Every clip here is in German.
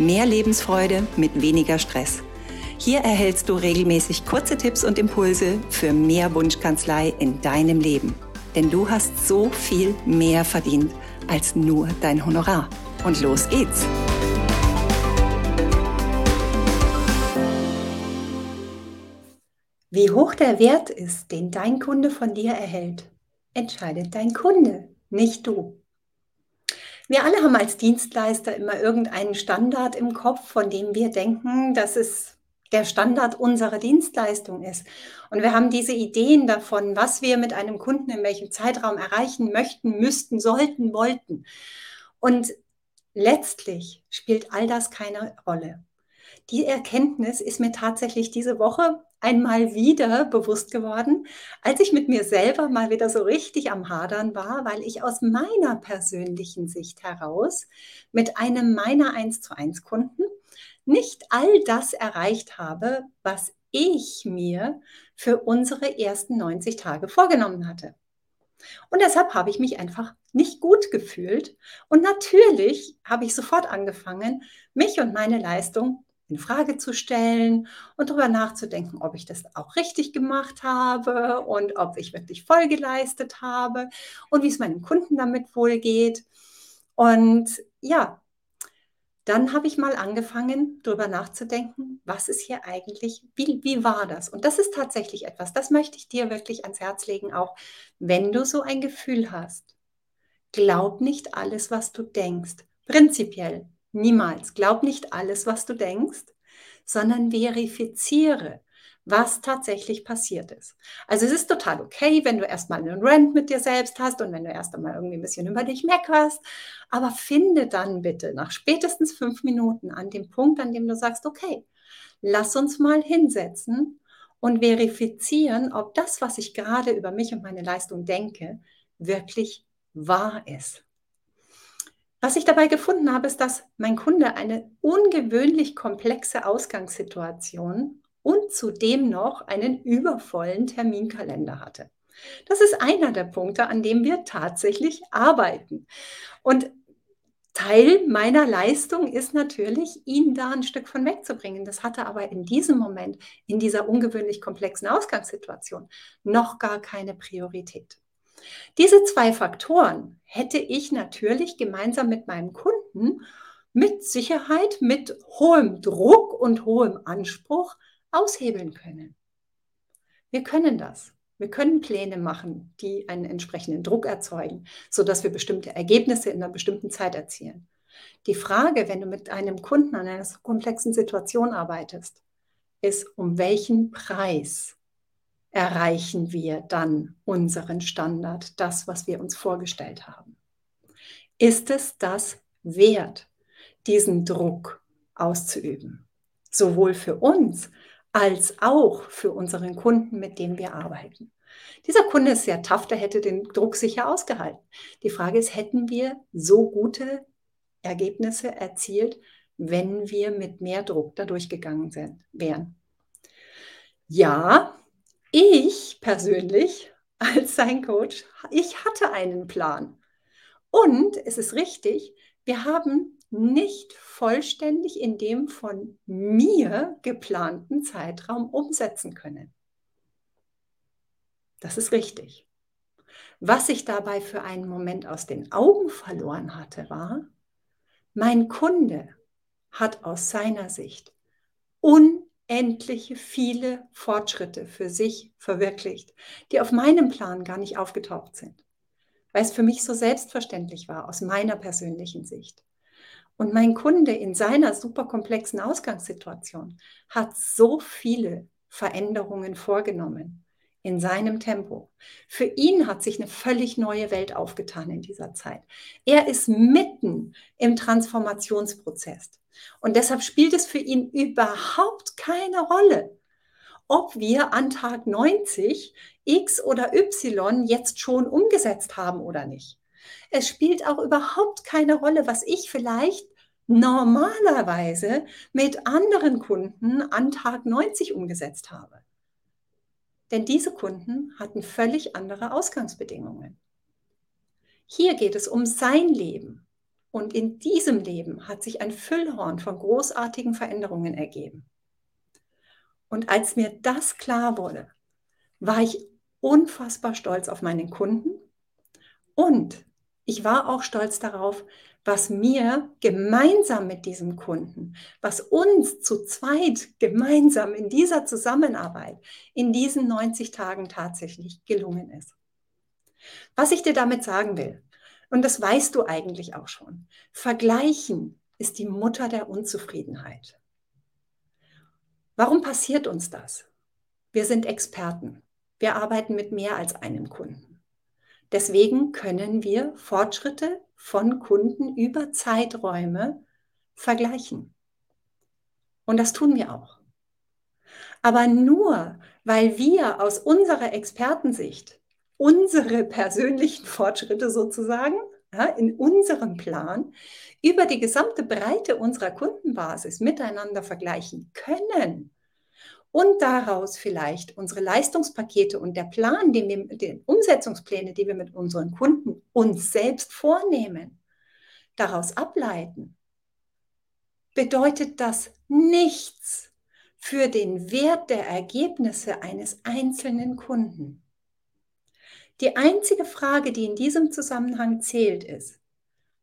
Mehr Lebensfreude mit weniger Stress. Hier erhältst du regelmäßig kurze Tipps und Impulse für mehr Wunschkanzlei in deinem Leben. Denn du hast so viel mehr verdient als nur dein Honorar. Und los geht's! Wie hoch der Wert ist, den dein Kunde von dir erhält, entscheidet dein Kunde, nicht du. Wir alle haben als Dienstleister immer irgendeinen Standard im Kopf, von dem wir denken, dass es der Standard unserer Dienstleistung ist. Und wir haben diese Ideen davon, was wir mit einem Kunden in welchem Zeitraum erreichen möchten, müssten, sollten, wollten. Und letztlich spielt all das keine Rolle. Die Erkenntnis ist mir tatsächlich diese Woche einmal wieder bewusst geworden, als ich mit mir selber mal wieder so richtig am Hadern war, weil ich aus meiner persönlichen Sicht heraus mit einem meiner 1 zu 1 Kunden nicht all das erreicht habe, was ich mir für unsere ersten 90 Tage vorgenommen hatte. Und deshalb habe ich mich einfach nicht gut gefühlt. Und natürlich habe ich sofort angefangen, mich und meine Leistung in Frage zu stellen und darüber nachzudenken, ob ich das auch richtig gemacht habe und ob ich wirklich voll geleistet habe und wie es meinem Kunden damit wohl geht. Und ja, dann habe ich mal angefangen, darüber nachzudenken, was ist hier eigentlich, wie, wie war das? Und das ist tatsächlich etwas, das möchte ich dir wirklich ans Herz legen, auch wenn du so ein Gefühl hast. Glaub nicht alles, was du denkst. Prinzipiell Niemals. Glaub nicht alles, was du denkst, sondern verifiziere, was tatsächlich passiert ist. Also es ist total okay, wenn du erstmal einen Rant mit dir selbst hast und wenn du erst einmal irgendwie ein bisschen über dich meckerst, aber finde dann bitte nach spätestens fünf Minuten an dem Punkt, an dem du sagst, okay, lass uns mal hinsetzen und verifizieren, ob das, was ich gerade über mich und meine Leistung denke, wirklich wahr ist. Was ich dabei gefunden habe, ist, dass mein Kunde eine ungewöhnlich komplexe Ausgangssituation und zudem noch einen übervollen Terminkalender hatte. Das ist einer der Punkte, an dem wir tatsächlich arbeiten. Und Teil meiner Leistung ist natürlich, ihn da ein Stück von wegzubringen. Das hatte aber in diesem Moment, in dieser ungewöhnlich komplexen Ausgangssituation, noch gar keine Priorität. Diese zwei Faktoren hätte ich natürlich gemeinsam mit meinem Kunden mit Sicherheit, mit hohem Druck und hohem Anspruch aushebeln können. Wir können das. Wir können Pläne machen, die einen entsprechenden Druck erzeugen, sodass wir bestimmte Ergebnisse in einer bestimmten Zeit erzielen. Die Frage, wenn du mit einem Kunden an einer komplexen Situation arbeitest, ist, um welchen Preis erreichen wir dann unseren Standard, das, was wir uns vorgestellt haben? Ist es das wert, diesen Druck auszuüben? Sowohl für uns als auch für unseren Kunden, mit dem wir arbeiten. Dieser Kunde ist sehr tough, der hätte den Druck sicher ausgehalten. Die Frage ist, hätten wir so gute Ergebnisse erzielt, wenn wir mit mehr Druck da durchgegangen wären? Ja, ich persönlich als sein Coach, ich hatte einen Plan. Und es ist richtig, wir haben nicht vollständig in dem von mir geplanten Zeitraum umsetzen können. Das ist richtig. Was ich dabei für einen Moment aus den Augen verloren hatte, war, mein Kunde hat aus seiner Sicht un unendliche viele Fortschritte für sich verwirklicht, die auf meinem Plan gar nicht aufgetaucht sind, weil es für mich so selbstverständlich war aus meiner persönlichen Sicht. Und mein Kunde in seiner super komplexen Ausgangssituation hat so viele Veränderungen vorgenommen in seinem Tempo. Für ihn hat sich eine völlig neue Welt aufgetan in dieser Zeit. Er ist mitten im Transformationsprozess. Und deshalb spielt es für ihn überhaupt keine Rolle, ob wir an Tag 90 X oder Y jetzt schon umgesetzt haben oder nicht. Es spielt auch überhaupt keine Rolle, was ich vielleicht normalerweise mit anderen Kunden an Tag 90 umgesetzt habe. Denn diese Kunden hatten völlig andere Ausgangsbedingungen. Hier geht es um sein Leben. Und in diesem Leben hat sich ein Füllhorn von großartigen Veränderungen ergeben. Und als mir das klar wurde, war ich unfassbar stolz auf meinen Kunden und ich war auch stolz darauf, was mir gemeinsam mit diesem Kunden, was uns zu zweit gemeinsam in dieser Zusammenarbeit in diesen 90 Tagen tatsächlich gelungen ist. Was ich dir damit sagen will, und das weißt du eigentlich auch schon, vergleichen ist die Mutter der Unzufriedenheit. Warum passiert uns das? Wir sind Experten. Wir arbeiten mit mehr als einem Kunden. Deswegen können wir Fortschritte von Kunden über Zeiträume vergleichen. Und das tun wir auch. Aber nur, weil wir aus unserer Expertensicht unsere persönlichen Fortschritte sozusagen ja, in unserem Plan über die gesamte Breite unserer Kundenbasis miteinander vergleichen können und daraus vielleicht unsere Leistungspakete und der Plan, den wir, die Umsetzungspläne, die wir mit unseren Kunden uns selbst vornehmen, daraus ableiten, bedeutet das nichts für den Wert der Ergebnisse eines einzelnen Kunden. Die einzige Frage, die in diesem Zusammenhang zählt, ist,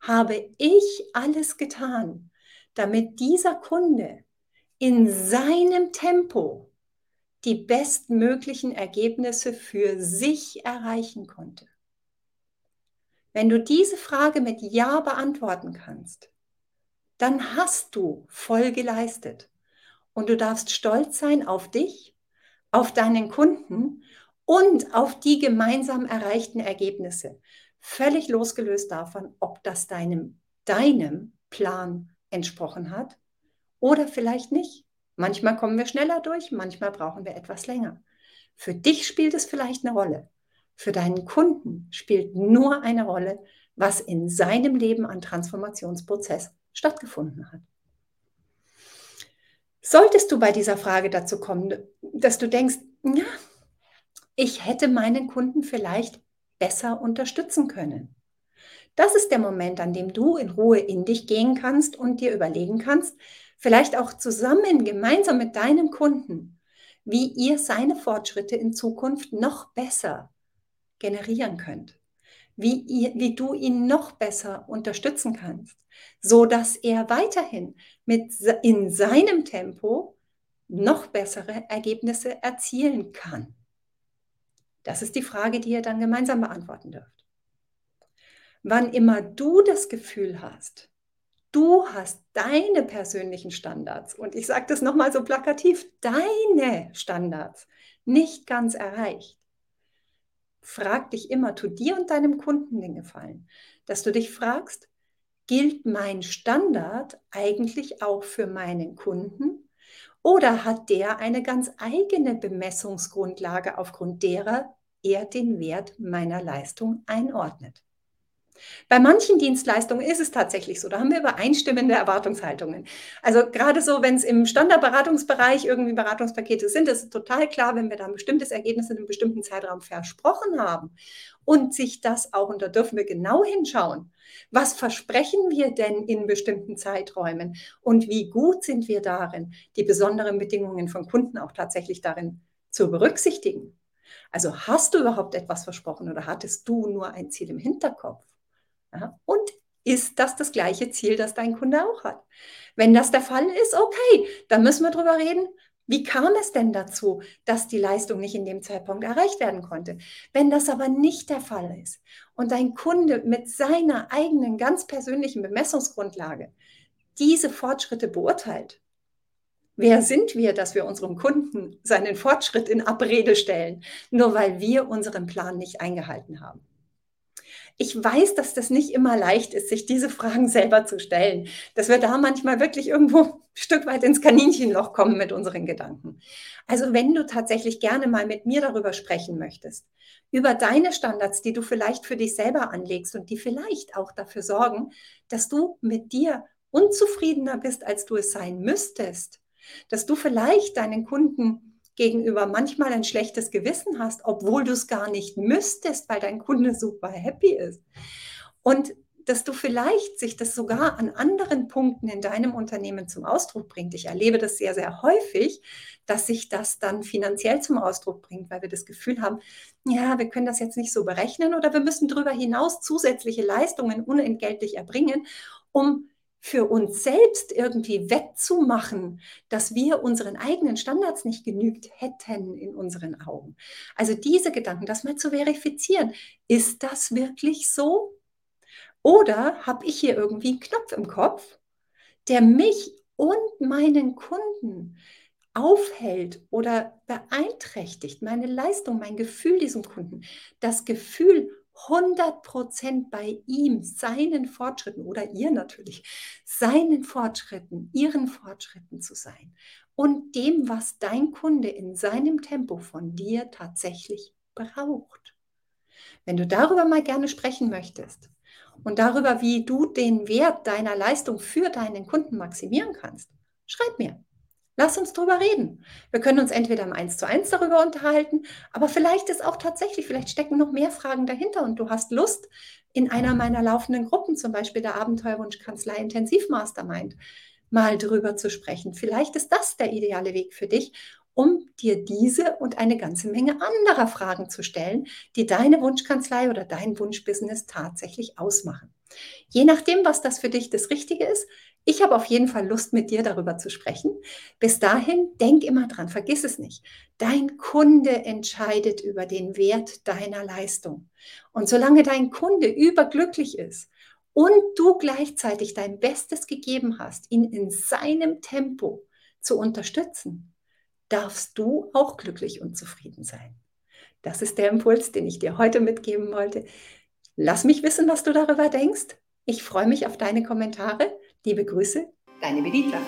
habe ich alles getan, damit dieser Kunde in seinem Tempo die bestmöglichen Ergebnisse für sich erreichen konnte? Wenn du diese Frage mit Ja beantworten kannst, dann hast du voll geleistet. Und du darfst stolz sein auf dich, auf deinen Kunden und auf die gemeinsam erreichten Ergebnisse. Völlig losgelöst davon, ob das deinem, deinem Plan entsprochen hat oder vielleicht nicht. Manchmal kommen wir schneller durch, manchmal brauchen wir etwas länger. Für dich spielt es vielleicht eine Rolle. Für deinen Kunden spielt nur eine Rolle, was in seinem Leben an Transformationsprozess stattgefunden hat. Solltest du bei dieser Frage dazu kommen, dass du denkst, ja, ich hätte meinen Kunden vielleicht besser unterstützen können. Das ist der Moment, an dem du in Ruhe in dich gehen kannst und dir überlegen kannst, vielleicht auch zusammen, gemeinsam mit deinem Kunden, wie ihr seine Fortschritte in Zukunft noch besser generieren könnt, wie, ihr, wie du ihn noch besser unterstützen kannst, so dass er weiterhin mit in seinem Tempo noch bessere Ergebnisse erzielen kann. Das ist die Frage, die ihr dann gemeinsam beantworten dürft. Wann immer du das Gefühl hast, du hast deine persönlichen Standards, und ich sage das nochmal so plakativ, deine Standards nicht ganz erreicht, frag dich immer, tu dir und deinem Kunden den Gefallen, dass du dich fragst, gilt mein Standard eigentlich auch für meinen Kunden? Oder hat der eine ganz eigene Bemessungsgrundlage, aufgrund derer er den Wert meiner Leistung einordnet. Bei manchen Dienstleistungen ist es tatsächlich so, da haben wir übereinstimmende Erwartungshaltungen. Also gerade so, wenn es im Standardberatungsbereich irgendwie Beratungspakete sind, ist es total klar, wenn wir da ein bestimmtes Ergebnis in einem bestimmten Zeitraum versprochen haben und sich das auch, und da dürfen wir genau hinschauen, was versprechen wir denn in bestimmten Zeiträumen und wie gut sind wir darin, die besonderen Bedingungen von Kunden auch tatsächlich darin zu berücksichtigen. Also hast du überhaupt etwas versprochen oder hattest du nur ein Ziel im Hinterkopf? Ja? Und ist das das gleiche Ziel, das dein Kunde auch hat? Wenn das der Fall ist, okay, dann müssen wir darüber reden, wie kam es denn dazu, dass die Leistung nicht in dem Zeitpunkt erreicht werden konnte? Wenn das aber nicht der Fall ist und dein Kunde mit seiner eigenen ganz persönlichen Bemessungsgrundlage diese Fortschritte beurteilt, Wer sind wir, dass wir unserem Kunden seinen Fortschritt in Abrede stellen, nur weil wir unseren Plan nicht eingehalten haben? Ich weiß, dass das nicht immer leicht ist, sich diese Fragen selber zu stellen, dass wir da manchmal wirklich irgendwo ein Stück weit ins Kaninchenloch kommen mit unseren Gedanken. Also wenn du tatsächlich gerne mal mit mir darüber sprechen möchtest, über deine Standards, die du vielleicht für dich selber anlegst und die vielleicht auch dafür sorgen, dass du mit dir unzufriedener bist, als du es sein müsstest, dass du vielleicht deinen Kunden gegenüber manchmal ein schlechtes Gewissen hast, obwohl du es gar nicht müsstest, weil dein Kunde super happy ist. Und dass du vielleicht sich das sogar an anderen Punkten in deinem Unternehmen zum Ausdruck bringt. Ich erlebe das sehr, sehr häufig, dass sich das dann finanziell zum Ausdruck bringt, weil wir das Gefühl haben, ja, wir können das jetzt nicht so berechnen oder wir müssen darüber hinaus zusätzliche Leistungen unentgeltlich erbringen, um für uns selbst irgendwie wettzumachen, dass wir unseren eigenen Standards nicht genügt hätten in unseren Augen. Also diese Gedanken, das mal zu verifizieren. Ist das wirklich so? Oder habe ich hier irgendwie einen Knopf im Kopf, der mich und meinen Kunden aufhält oder beeinträchtigt, meine Leistung, mein Gefühl diesem Kunden, das Gefühl 100% bei ihm, seinen Fortschritten oder ihr natürlich, seinen Fortschritten, ihren Fortschritten zu sein und dem, was dein Kunde in seinem Tempo von dir tatsächlich braucht. Wenn du darüber mal gerne sprechen möchtest und darüber, wie du den Wert deiner Leistung für deinen Kunden maximieren kannst, schreib mir. Lass uns drüber reden. Wir können uns entweder im 1 zu 1 darüber unterhalten, aber vielleicht ist auch tatsächlich, vielleicht stecken noch mehr Fragen dahinter und du hast Lust, in einer meiner laufenden Gruppen, zum Beispiel der Abenteuerwunschkanzlei Intensivmastermind, mal drüber zu sprechen. Vielleicht ist das der ideale Weg für dich, um dir diese und eine ganze Menge anderer Fragen zu stellen, die deine Wunschkanzlei oder dein Wunschbusiness tatsächlich ausmachen. Je nachdem, was das für dich das Richtige ist, ich habe auf jeden Fall Lust, mit dir darüber zu sprechen. Bis dahin, denk immer dran, vergiss es nicht. Dein Kunde entscheidet über den Wert deiner Leistung. Und solange dein Kunde überglücklich ist und du gleichzeitig dein Bestes gegeben hast, ihn in seinem Tempo zu unterstützen, darfst du auch glücklich und zufrieden sein. Das ist der Impuls, den ich dir heute mitgeben wollte. Lass mich wissen, was du darüber denkst. Ich freue mich auf deine Kommentare. Liebe Grüße, deine Medita.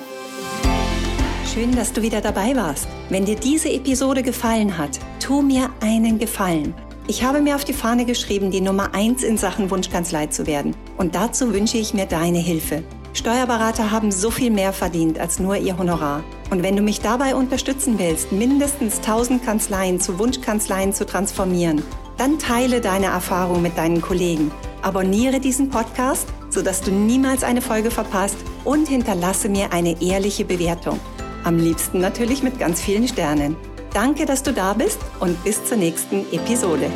Schön, dass du wieder dabei warst. Wenn dir diese Episode gefallen hat, tu mir einen Gefallen. Ich habe mir auf die Fahne geschrieben, die Nummer 1 in Sachen Wunschkanzlei zu werden. Und dazu wünsche ich mir deine Hilfe. Steuerberater haben so viel mehr verdient als nur ihr Honorar. Und wenn du mich dabei unterstützen willst, mindestens 1000 Kanzleien zu Wunschkanzleien zu transformieren, dann teile deine Erfahrung mit deinen Kollegen. Abonniere diesen Podcast sodass du niemals eine Folge verpasst und hinterlasse mir eine ehrliche Bewertung. Am liebsten natürlich mit ganz vielen Sternen. Danke, dass du da bist und bis zur nächsten Episode.